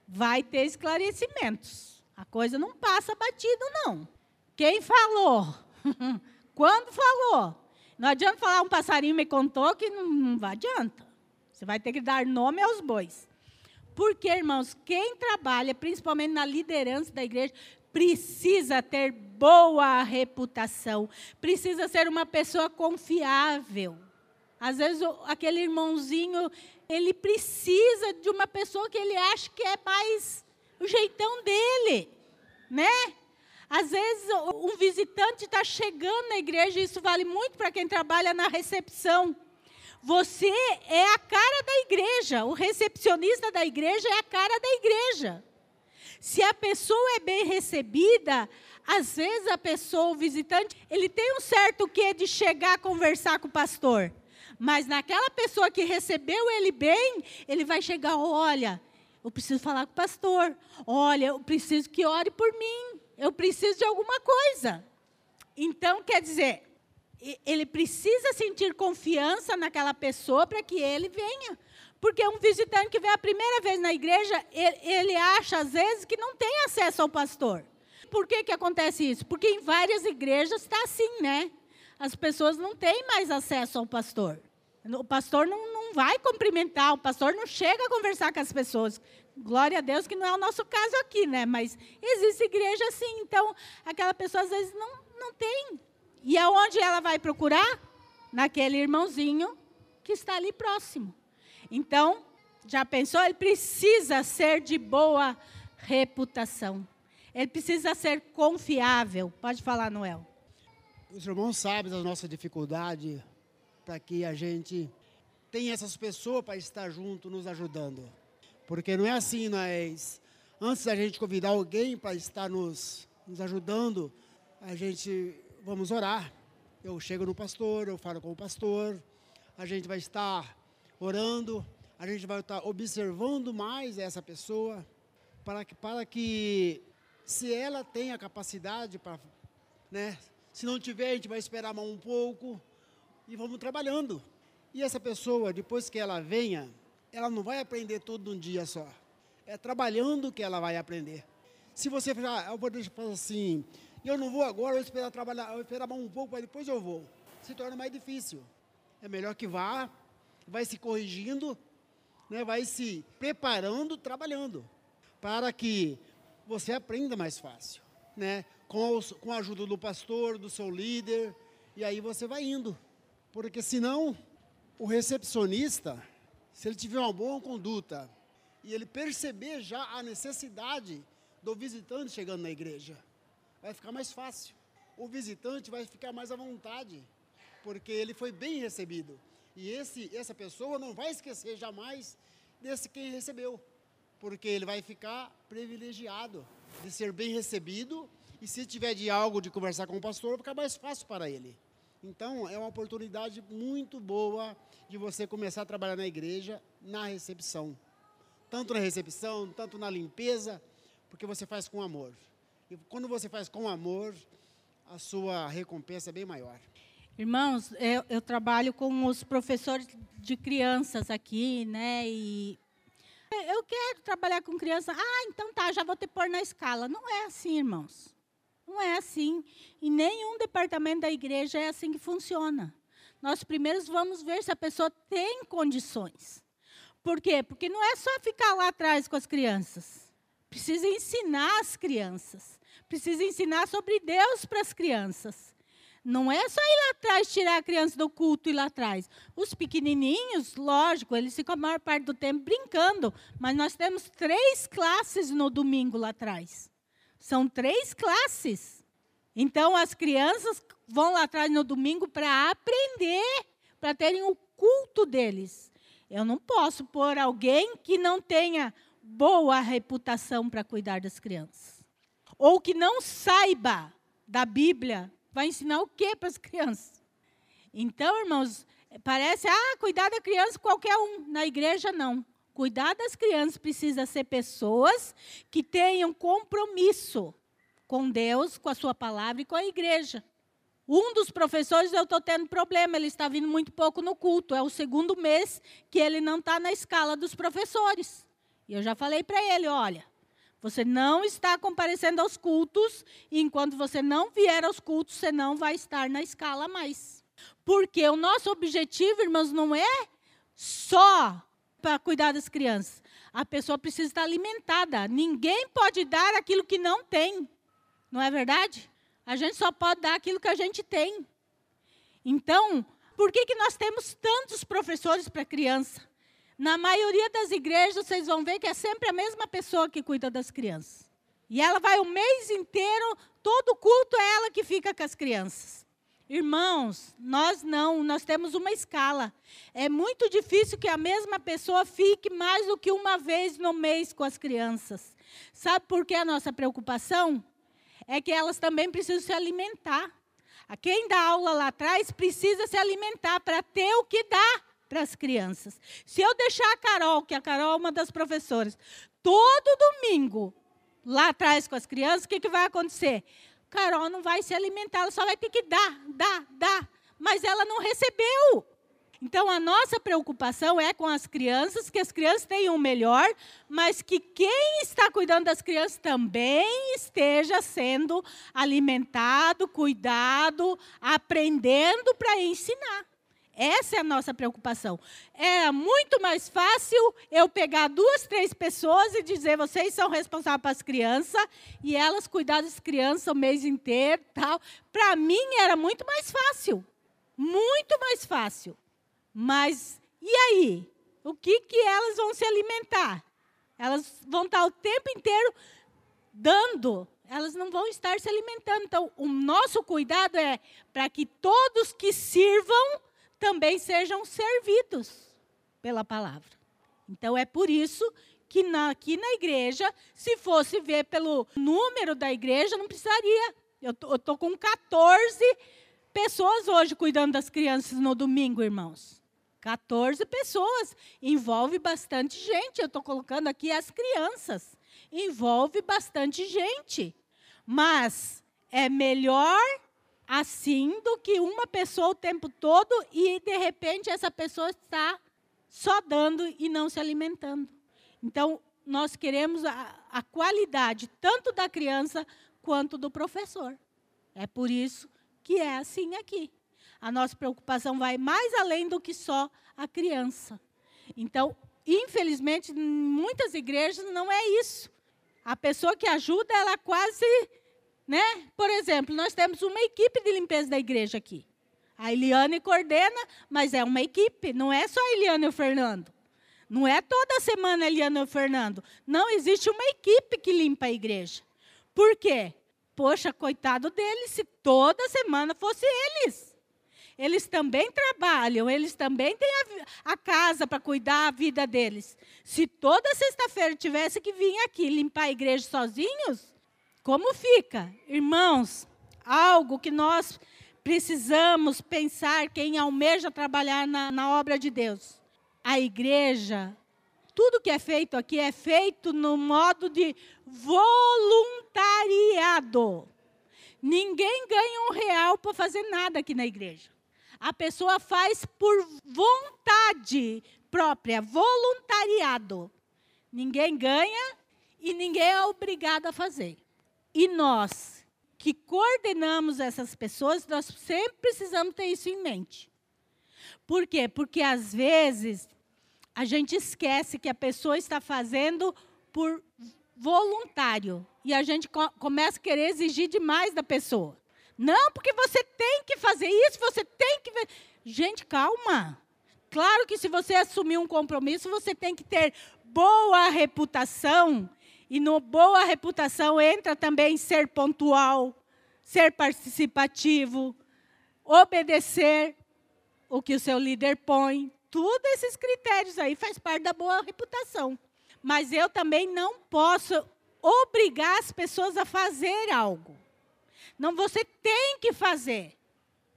vai ter esclarecimentos. A coisa não passa batido, não. Quem falou? Quando falou? Não adianta falar um passarinho me contou que não, não adianta. Você vai ter que dar nome aos bois. Porque, irmãos, quem trabalha, principalmente na liderança da igreja, precisa ter boa reputação, precisa ser uma pessoa confiável. Às vezes, aquele irmãozinho, ele precisa de uma pessoa que ele acha que é mais o jeitão dele, né? Às vezes, um visitante está chegando na igreja, e isso vale muito para quem trabalha na recepção. Você é a cara da igreja, o recepcionista da igreja é a cara da igreja. Se a pessoa é bem recebida, às vezes a pessoa, o visitante, ele tem um certo quê de chegar a conversar com o pastor. Mas naquela pessoa que recebeu ele bem, ele vai chegar, olha, eu preciso falar com o pastor. Olha, eu preciso que ore por mim. Eu preciso de alguma coisa. Então, quer dizer, ele precisa sentir confiança naquela pessoa para que ele venha. Porque um visitante que vem a primeira vez na igreja, ele, acha, às vezes, que não tem acesso ao pastor. Por que, que acontece isso? Porque em várias igrejas está assim, né? As pessoas não têm mais acesso ao pastor. O pastor não, não vai cumprimentar, o pastor não chega a conversar com as pessoas. Glória a Deus que não é o nosso caso aqui, né? Mas existe igreja assim, então aquela pessoa às vezes não, não tem. E aonde ela vai procurar? Naquele irmãozinho que está ali próximo. Então, já pensou? Ele precisa ser de boa reputação. Ele precisa ser confiável. Pode falar, Noel. Os irmãos sabem da nossa dificuldade para que a gente tenha essas pessoas para estar junto, nos ajudando. Porque não é assim, nós, antes da gente convidar alguém para estar nos, nos ajudando, a gente, vamos orar. Eu chego no pastor, eu falo com o pastor, a gente vai estar orando, a gente vai estar observando mais essa pessoa, para que, para que se ela tem a capacidade para, né, se não tiver, a gente vai esperar mais um pouco e vamos trabalhando. E essa pessoa, depois que ela venha, ela não vai aprender tudo num dia só. É trabalhando que ela vai aprender. Se você falar, eu vou deixar assim, eu não vou agora, eu vou esperar trabalhar, eu vou esperar um pouco, mas depois eu vou. Se torna mais difícil. É melhor que vá, vai se corrigindo, né, vai se preparando, trabalhando, para que você aprenda mais fácil, né, com, os, com a ajuda do pastor, do seu líder, e aí você vai indo. Porque senão, o recepcionista, se ele tiver uma boa conduta e ele perceber já a necessidade do visitante chegando na igreja, vai ficar mais fácil. O visitante vai ficar mais à vontade, porque ele foi bem recebido. E esse, essa pessoa não vai esquecer jamais desse quem recebeu, porque ele vai ficar privilegiado de ser bem recebido e se tiver de algo de conversar com o pastor, vai ficar mais fácil para ele. Então, é uma oportunidade muito boa de você começar a trabalhar na igreja, na recepção. Tanto na recepção, tanto na limpeza, porque você faz com amor. E quando você faz com amor, a sua recompensa é bem maior. Irmãos, eu, eu trabalho com os professores de crianças aqui, né? E eu quero trabalhar com criança. Ah, então tá, já vou te pôr na escala. Não é assim, irmãos. Não é assim. Em nenhum departamento da igreja é assim que funciona. Nós primeiro vamos ver se a pessoa tem condições. Por quê? Porque não é só ficar lá atrás com as crianças. Precisa ensinar as crianças. Precisa ensinar sobre Deus para as crianças. Não é só ir lá atrás, tirar a criança do culto e lá atrás. Os pequenininhos, lógico, eles ficam a maior parte do tempo brincando, mas nós temos três classes no domingo lá atrás. São três classes. Então, as crianças vão lá atrás no domingo para aprender, para terem o culto deles. Eu não posso pôr alguém que não tenha boa reputação para cuidar das crianças. Ou que não saiba da Bíblia, vai ensinar o que para as crianças? Então, irmãos, parece, ah, cuidar da criança qualquer um. Na igreja, não. Cuidar das crianças precisa ser pessoas que tenham compromisso com Deus, com a sua palavra e com a igreja. Um dos professores, eu estou tendo problema, ele está vindo muito pouco no culto. É o segundo mês que ele não está na escala dos professores. E eu já falei para ele: olha, você não está comparecendo aos cultos, e enquanto você não vier aos cultos, você não vai estar na escala mais. Porque o nosso objetivo, irmãos, não é só para cuidar das crianças. A pessoa precisa estar alimentada. Ninguém pode dar aquilo que não tem. Não é verdade? A gente só pode dar aquilo que a gente tem. Então, por que, que nós temos tantos professores para criança? Na maioria das igrejas, vocês vão ver que é sempre a mesma pessoa que cuida das crianças. E ela vai o mês inteiro, todo culto é ela que fica com as crianças. Irmãos, nós não, nós temos uma escala. É muito difícil que a mesma pessoa fique mais do que uma vez no mês com as crianças. Sabe por que a nossa preocupação? É que elas também precisam se alimentar. Quem dá aula lá atrás precisa se alimentar para ter o que dá para as crianças. Se eu deixar a Carol, que a Carol é uma das professoras, todo domingo lá atrás com as crianças, o que, que vai acontecer? Carol não vai se alimentar, ela só vai ter que dar, dar, dar. Mas ela não recebeu. Então, a nossa preocupação é com as crianças, que as crianças tenham o melhor, mas que quem está cuidando das crianças também esteja sendo alimentado, cuidado, aprendendo para ensinar. Essa é a nossa preocupação. Era muito mais fácil eu pegar duas, três pessoas e dizer: vocês são responsáveis pelas crianças e elas cuidar das crianças o mês inteiro, tal. Para mim era muito mais fácil, muito mais fácil. Mas e aí? O que que elas vão se alimentar? Elas vão estar o tempo inteiro dando elas não vão estar se alimentando. Então, o nosso cuidado é para que todos que sirvam também sejam servidos pela palavra. Então é por isso que na, aqui na igreja, se fosse ver pelo número da igreja, não precisaria. Eu estou com 14 pessoas hoje cuidando das crianças no domingo, irmãos. 14 pessoas. Envolve bastante gente. Eu estou colocando aqui as crianças. Envolve bastante gente. Mas é melhor assim do que uma pessoa o tempo todo e, de repente, essa pessoa está só dando e não se alimentando. Então, nós queremos a, a qualidade tanto da criança quanto do professor. É por isso que é assim aqui. A nossa preocupação vai mais além do que só a criança. Então, infelizmente, em muitas igrejas não é isso. A pessoa que ajuda, ela quase, né? Por exemplo, nós temos uma equipe de limpeza da igreja aqui. A Eliane coordena, mas é uma equipe, não é só a Eliane e o Fernando. Não é toda semana a Eliane e o Fernando. Não existe uma equipe que limpa a igreja. Por quê? Poxa, coitado deles, se toda semana fosse eles. Eles também trabalham, eles também têm a, a casa para cuidar da vida deles. Se toda sexta-feira tivesse que vir aqui limpar a igreja sozinhos, como fica? Irmãos, algo que nós precisamos pensar quem almeja trabalhar na, na obra de Deus. A igreja, tudo que é feito aqui é feito no modo de voluntariado. Ninguém ganha um real para fazer nada aqui na igreja. A pessoa faz por vontade própria, voluntariado. Ninguém ganha e ninguém é obrigado a fazer. E nós, que coordenamos essas pessoas, nós sempre precisamos ter isso em mente. Por quê? Porque às vezes a gente esquece que a pessoa está fazendo por voluntário e a gente co começa a querer exigir demais da pessoa. Não, porque você tem que fazer isso, você tem que. Gente, calma. Claro que se você assumir um compromisso, você tem que ter boa reputação. E no boa reputação entra também ser pontual, ser participativo, obedecer o que o seu líder põe. Tudo esses critérios aí faz parte da boa reputação. Mas eu também não posso obrigar as pessoas a fazer algo. Não, você tem que fazer.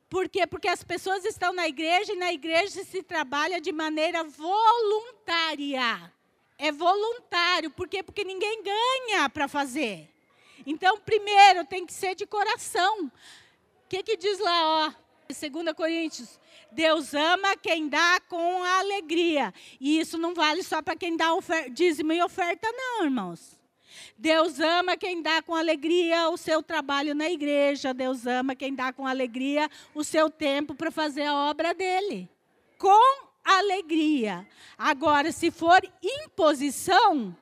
Por quê? Porque as pessoas estão na igreja e na igreja se trabalha de maneira voluntária. É voluntário. Por quê? Porque ninguém ganha para fazer. Então, primeiro, tem que ser de coração. O que, que diz lá, ó? 2 Coríntios. Deus ama quem dá com alegria. E isso não vale só para quem dá dízimo e oferta, não, irmãos. Deus ama quem dá com alegria o seu trabalho na igreja. Deus ama quem dá com alegria o seu tempo para fazer a obra dele. Com alegria. Agora, se for imposição,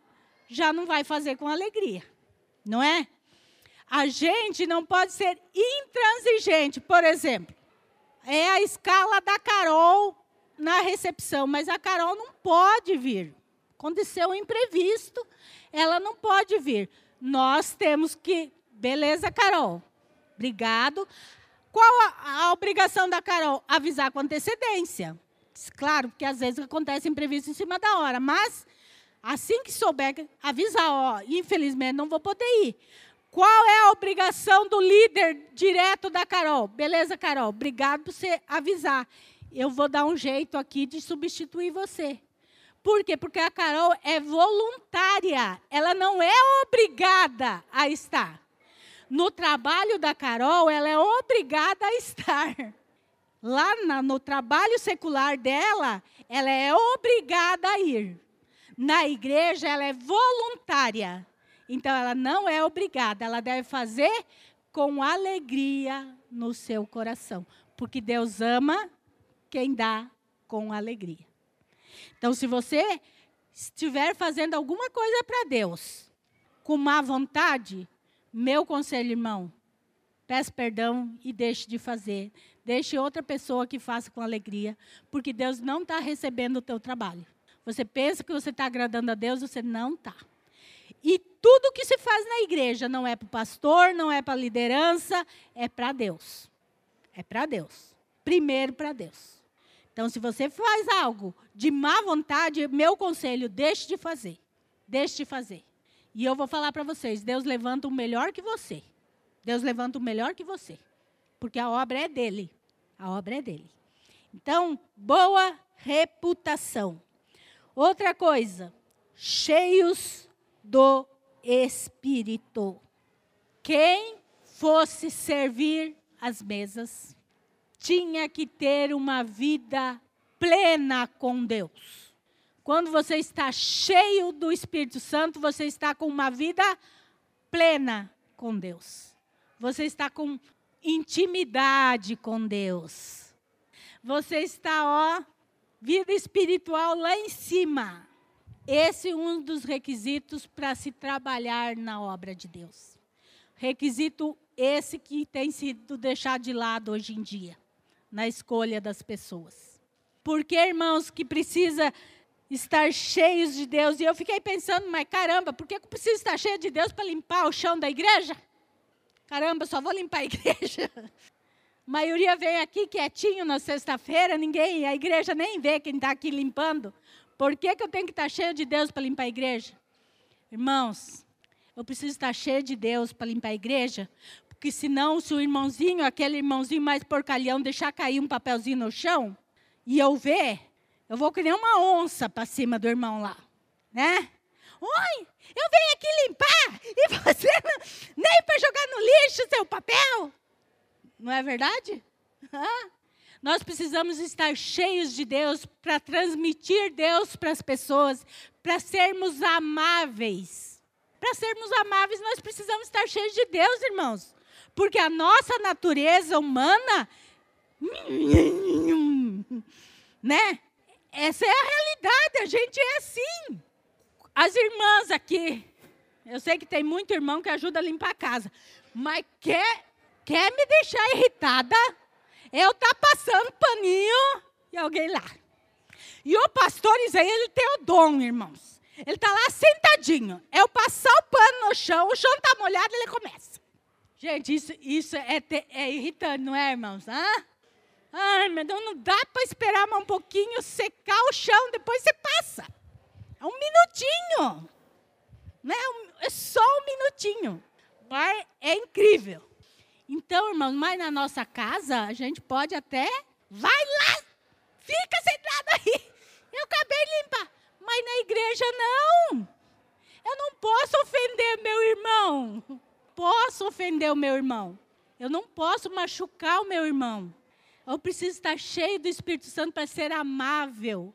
já não vai fazer com alegria. Não é? A gente não pode ser intransigente. Por exemplo, é a escala da Carol na recepção, mas a Carol não pode vir. Aconteceu um imprevisto, ela não pode vir. Nós temos que. Beleza, Carol? Obrigado. Qual a, a obrigação da Carol? Avisar com antecedência. Claro, porque às vezes acontece imprevisto em cima da hora, mas assim que souber, avisar, ó, infelizmente não vou poder ir. Qual é a obrigação do líder direto da Carol? Beleza, Carol, obrigado por você avisar. Eu vou dar um jeito aqui de substituir você. Por quê? Porque a Carol é voluntária, ela não é obrigada a estar. No trabalho da Carol, ela é obrigada a estar. Lá na, no trabalho secular dela, ela é obrigada a ir. Na igreja, ela é voluntária. Então, ela não é obrigada, ela deve fazer com alegria no seu coração. Porque Deus ama quem dá com alegria. Então, se você estiver fazendo alguma coisa para Deus com má vontade, meu conselho, irmão, peça perdão e deixe de fazer. Deixe outra pessoa que faça com alegria, porque Deus não está recebendo o teu trabalho. Você pensa que você está agradando a Deus, você não está. E tudo que se faz na igreja não é para o pastor, não é para a liderança, é para Deus. É para Deus. Primeiro para Deus. Então, se você faz algo de má vontade, meu conselho, deixe de fazer. Deixe de fazer. E eu vou falar para vocês: Deus levanta o melhor que você. Deus levanta o melhor que você. Porque a obra é dele. A obra é dele. Então, boa reputação. Outra coisa, cheios do Espírito. Quem fosse servir as mesas tinha que ter uma vida plena com Deus. Quando você está cheio do Espírito Santo, você está com uma vida plena com Deus. Você está com intimidade com Deus. Você está, ó, vida espiritual lá em cima. Esse é um dos requisitos para se trabalhar na obra de Deus. Requisito esse que tem sido deixado de lado hoje em dia, na escolha das pessoas. Porque, irmãos, que precisa estar cheios de Deus. E eu fiquei pensando, mas caramba, por que eu preciso estar cheio de Deus para limpar o chão da igreja? Caramba, só vou limpar a igreja. A maioria vem aqui quietinho na sexta-feira, ninguém, a igreja nem vê quem está aqui limpando. Por que, que eu tenho que estar cheio de Deus para limpar a igreja? Irmãos, eu preciso estar cheio de Deus para limpar a igreja, porque senão, se o irmãozinho, aquele irmãozinho mais porcalhão, deixar cair um papelzinho no chão, e eu ver, eu vou criar uma onça para cima do irmão lá, né? Oi, eu venho aqui limpar e você não, nem para jogar no lixo seu papel. Não é verdade? Nós precisamos estar cheios de Deus para transmitir Deus para as pessoas, para sermos amáveis. Para sermos amáveis, nós precisamos estar cheios de Deus, irmãos. Porque a nossa natureza humana, né? Essa é a realidade, a gente é assim. As irmãs aqui, eu sei que tem muito irmão que ajuda a limpar a casa, mas quer, quer me deixar irritada? Eu tá passando paninho e alguém lá. E o pastor Isaías, ele tem o dom, irmãos. Ele tá lá sentadinho. Eu passar o pano no chão, o chão tá molhado, ele começa. Gente, isso, isso é, é irritante, não é, irmãos? Hã? Ai, meu Deus, não dá para esperar mais um pouquinho secar o chão, depois você passa. É um minutinho. Né? É só um minutinho. Mas é incrível. Então, irmãos, mas na nossa casa, a gente pode até. Vai lá! Fica sentado aí! Eu acabei de limpar. Mas na igreja, não! Eu não posso ofender meu irmão. Posso ofender o meu irmão. Eu não posso machucar o meu irmão. Eu preciso estar cheio do Espírito Santo para ser amável,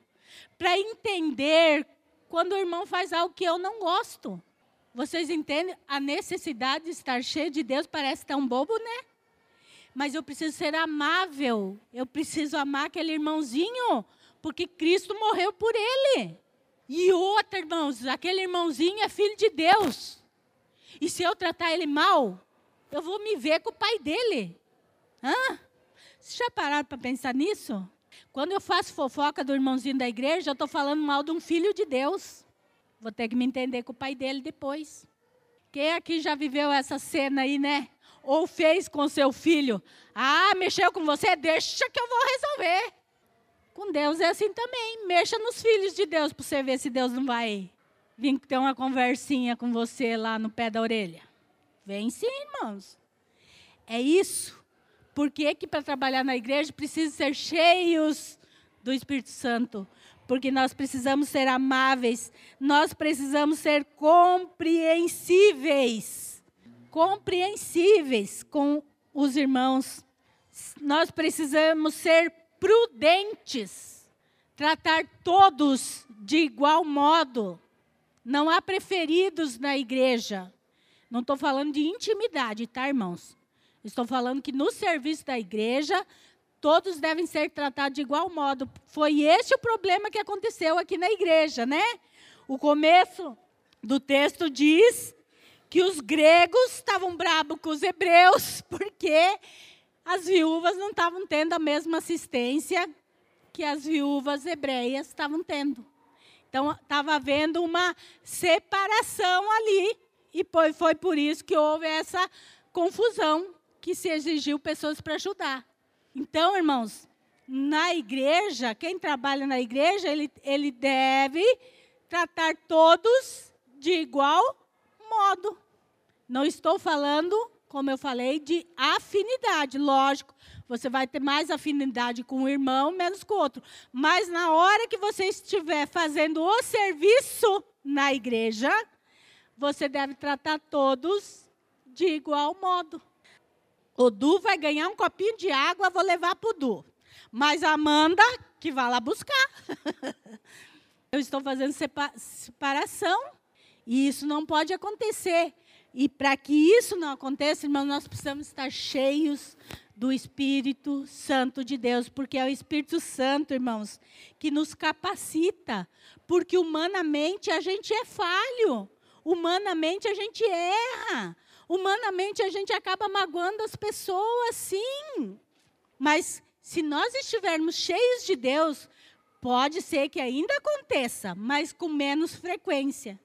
para entender quando o irmão faz algo que eu não gosto. Vocês entendem? A necessidade de estar cheio de Deus parece tão bobo, né? Mas eu preciso ser amável. Eu preciso amar aquele irmãozinho, porque Cristo morreu por ele. E outra, irmãos, aquele irmãozinho é filho de Deus. E se eu tratar ele mal, eu vou me ver com o pai dele. Hã? Vocês já pararam para pensar nisso? Quando eu faço fofoca do irmãozinho da igreja, eu estou falando mal de um filho de Deus. Vou ter que me entender com o pai dele depois. Quem aqui já viveu essa cena aí, né? Ou fez com seu filho? Ah, mexeu com você? Deixa que eu vou resolver. Com Deus é assim também. Mexa nos filhos de Deus para você ver se Deus não vai vir ter uma conversinha com você lá no pé da orelha. Vem sim, irmãos. É isso. Por que, que para trabalhar na igreja precisa ser cheios do Espírito Santo? porque nós precisamos ser amáveis, nós precisamos ser compreensíveis. Compreensíveis com os irmãos. Nós precisamos ser prudentes, tratar todos de igual modo. Não há preferidos na igreja. Não estou falando de intimidade, tá, irmãos? Estou falando que no serviço da igreja todos devem ser tratados de igual modo. Foi esse o problema que aconteceu aqui na igreja, né? O começo do texto diz que os gregos estavam bravos com os hebreus, porque as viúvas não estavam tendo a mesma assistência que as viúvas hebreias estavam tendo. Então, estava havendo uma separação ali, e foi, foi por isso que houve essa confusão que se exigiu pessoas para ajudar. Então, irmãos, na igreja, quem trabalha na igreja, ele, ele deve tratar todos de igual modo. Não estou falando como eu falei, de afinidade. Lógico, você vai ter mais afinidade com um irmão, menos com o outro. Mas na hora que você estiver fazendo o serviço na igreja, você deve tratar todos de igual modo. O Du vai ganhar um copinho de água, vou levar para o Du. Mas a Amanda, que vai lá buscar. eu estou fazendo separação e isso não pode acontecer. E para que isso não aconteça, irmão, nós precisamos estar cheios do Espírito Santo de Deus, porque é o Espírito Santo, irmãos, que nos capacita, porque humanamente a gente é falho, humanamente a gente erra, humanamente a gente acaba magoando as pessoas, sim. Mas se nós estivermos cheios de Deus, pode ser que ainda aconteça, mas com menos frequência.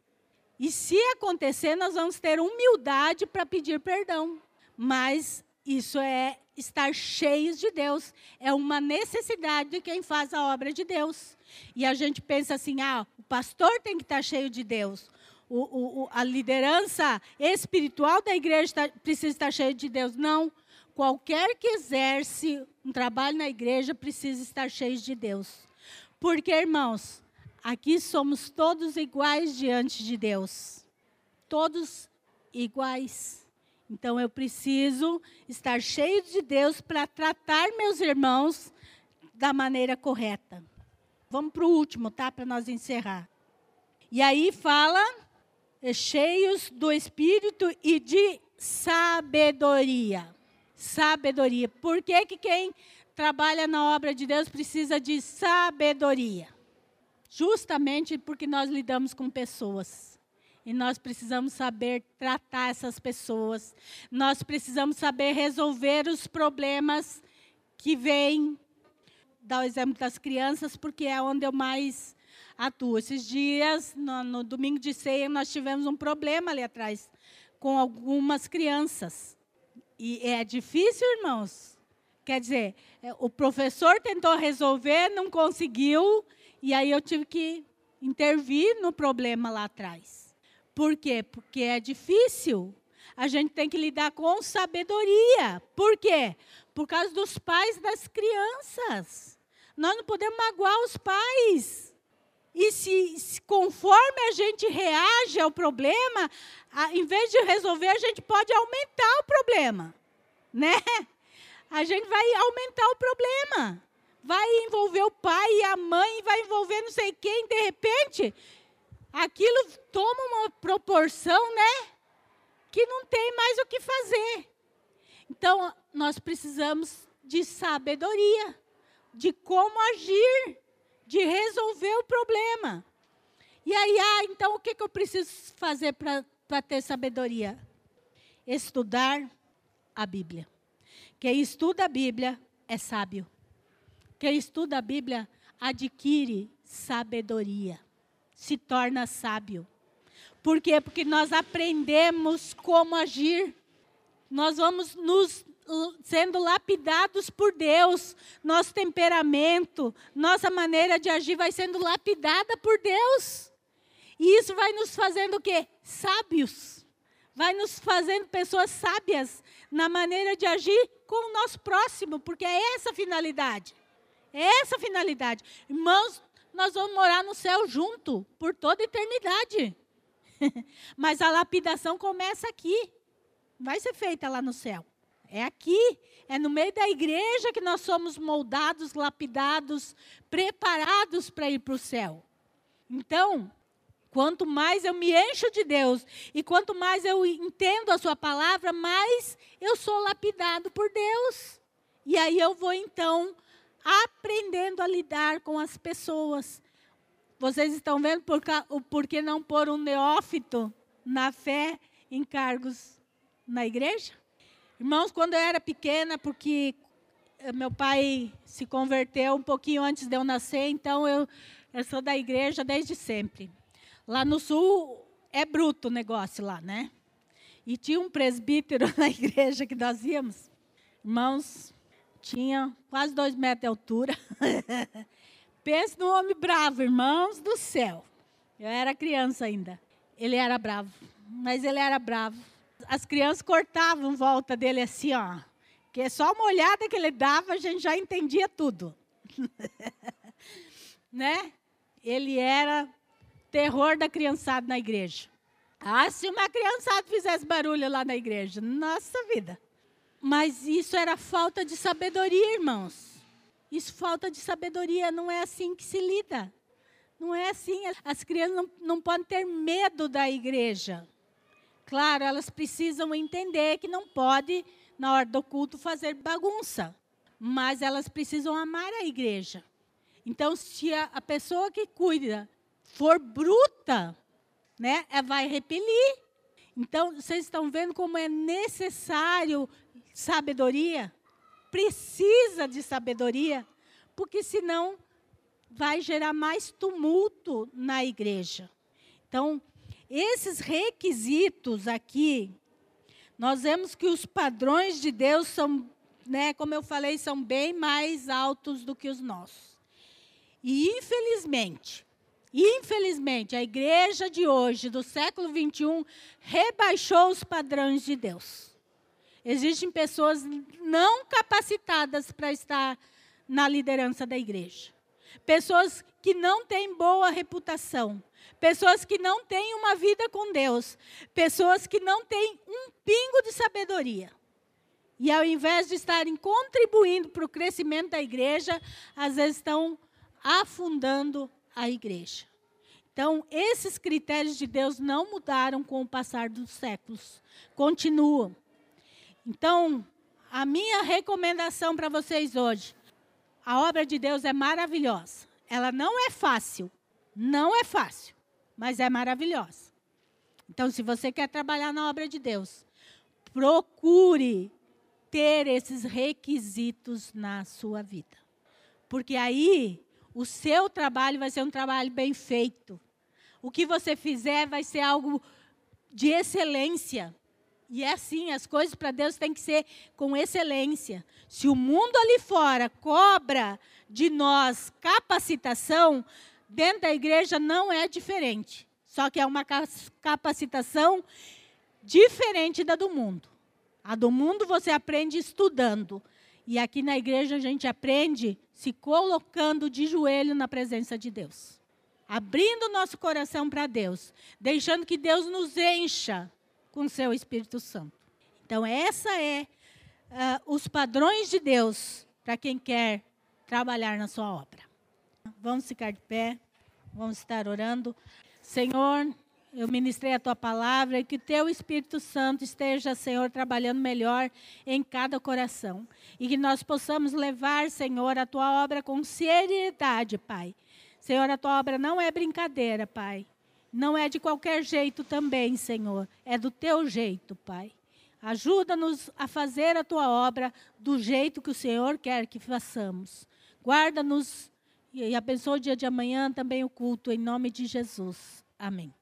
E se acontecer, nós vamos ter humildade para pedir perdão. Mas isso é estar cheios de Deus. É uma necessidade de quem faz a obra de Deus. E a gente pensa assim: ah, o pastor tem que estar cheio de Deus. O, o, a liderança espiritual da igreja tá, precisa estar cheia de Deus. Não. Qualquer que exerce um trabalho na igreja precisa estar cheio de Deus. Porque, irmãos, aqui somos todos iguais diante de Deus. Todos iguais. Então eu preciso estar cheio de Deus para tratar meus irmãos da maneira correta. Vamos para o último, tá? Para nós encerrar. E aí fala, cheios do Espírito e de sabedoria. Sabedoria. Por que, que quem trabalha na obra de Deus precisa de sabedoria? Justamente porque nós lidamos com pessoas. E nós precisamos saber tratar essas pessoas. Nós precisamos saber resolver os problemas que vêm. Dar o exemplo das crianças, porque é onde eu mais atuo. Esses dias, no, no domingo de ceia, nós tivemos um problema ali atrás com algumas crianças. E é difícil, irmãos. Quer dizer, é, o professor tentou resolver, não conseguiu, e aí eu tive que intervir no problema lá atrás. Por quê? Porque é difícil. A gente tem que lidar com sabedoria. Por quê? Por causa dos pais das crianças. Nós não podemos magoar os pais. E se, se conforme a gente reage ao problema, a, em vez de resolver, a gente pode aumentar o problema. Né? A gente vai aumentar o problema. Vai envolver o pai e a mãe, vai envolver não sei quem, de repente, aquilo toma uma proporção, né? Que não tem mais o que fazer. Então, nós precisamos de sabedoria, de como agir, de resolver o problema. E aí, ah, então o que, que eu preciso fazer para ter sabedoria? Estudar a Bíblia. Quem estuda a Bíblia é sábio. Quem estuda a Bíblia adquire sabedoria se torna sábio. Por quê? Porque nós aprendemos como agir. Nós vamos nos sendo lapidados por Deus. Nosso temperamento, nossa maneira de agir vai sendo lapidada por Deus. E isso vai nos fazendo o quê? Sábios. Vai nos fazendo pessoas sábias na maneira de agir com o nosso próximo, porque é essa a finalidade. É essa a finalidade. Irmãos, nós vamos morar no céu junto por toda a eternidade. Mas a lapidação começa aqui. Vai ser feita lá no céu. É aqui, é no meio da igreja que nós somos moldados, lapidados, preparados para ir para o céu. Então, quanto mais eu me encho de Deus e quanto mais eu entendo a Sua palavra, mais eu sou lapidado por Deus. E aí eu vou então aprendendo a lidar com as pessoas. Vocês estão vendo por, por que não pôr um neófito na fé em cargos na igreja? Irmãos, quando eu era pequena, porque eh, meu pai se converteu um pouquinho antes de eu nascer, então eu, eu sou da igreja desde sempre. Lá no sul é bruto o negócio lá, né? E tinha um presbítero na igreja que nós íamos. Irmãos, tinha quase dois metros de altura. Pense no homem bravo, irmãos do céu. Eu era criança ainda. Ele era bravo, mas ele era bravo. As crianças cortavam volta dele assim, ó. Que é só uma olhada que ele dava, a gente já entendia tudo. né? Ele era terror da criançada na igreja. Ah, se uma criançada fizesse barulho lá na igreja, nossa vida. Mas isso era falta de sabedoria, irmãos. Isso falta de sabedoria, não é assim que se lida. Não é assim. As crianças não, não podem ter medo da igreja. Claro, elas precisam entender que não pode, na hora do culto, fazer bagunça. Mas elas precisam amar a igreja. Então, se a, pessoa que cuida for bruta, né, vai repelir. Então, vocês estão vendo como é necessário sabedoria? Precisa de sabedoria, porque senão vai gerar mais tumulto na igreja. Então, esses requisitos aqui, nós vemos que os padrões de Deus são, né, como eu falei, são bem mais altos do que os nossos. E infelizmente, infelizmente, a igreja de hoje, do século 21, rebaixou os padrões de Deus. Existem pessoas não capacitadas para estar na liderança da igreja. Pessoas que não têm boa reputação. Pessoas que não têm uma vida com Deus. Pessoas que não têm um pingo de sabedoria. E ao invés de estarem contribuindo para o crescimento da igreja, às vezes estão afundando a igreja. Então, esses critérios de Deus não mudaram com o passar dos séculos. Continuam. Então, a minha recomendação para vocês hoje a obra de Deus é maravilhosa. Ela não é fácil, não é fácil, mas é maravilhosa. Então, se você quer trabalhar na obra de Deus, procure ter esses requisitos na sua vida. Porque aí o seu trabalho vai ser um trabalho bem feito. O que você fizer vai ser algo de excelência. E é assim, as coisas para Deus têm que ser com excelência. Se o mundo ali fora cobra de nós capacitação, dentro da igreja não é diferente. Só que é uma capacitação diferente da do mundo. A do mundo você aprende estudando. E aqui na igreja a gente aprende se colocando de joelho na presença de Deus. Abrindo nosso coração para Deus. Deixando que Deus nos encha com seu Espírito Santo. Então, essa é uh, os padrões de Deus para quem quer trabalhar na sua obra. Vamos ficar de pé, vamos estar orando. Senhor, eu ministrei a tua palavra e que teu Espírito Santo esteja, Senhor, trabalhando melhor em cada coração. E que nós possamos levar, Senhor, a tua obra com seriedade, Pai. Senhor, a tua obra não é brincadeira, Pai. Não é de qualquer jeito também, Senhor. É do teu jeito, Pai. Ajuda-nos a fazer a tua obra do jeito que o Senhor quer que façamos. Guarda-nos e abençoe o dia de amanhã também o culto, em nome de Jesus. Amém.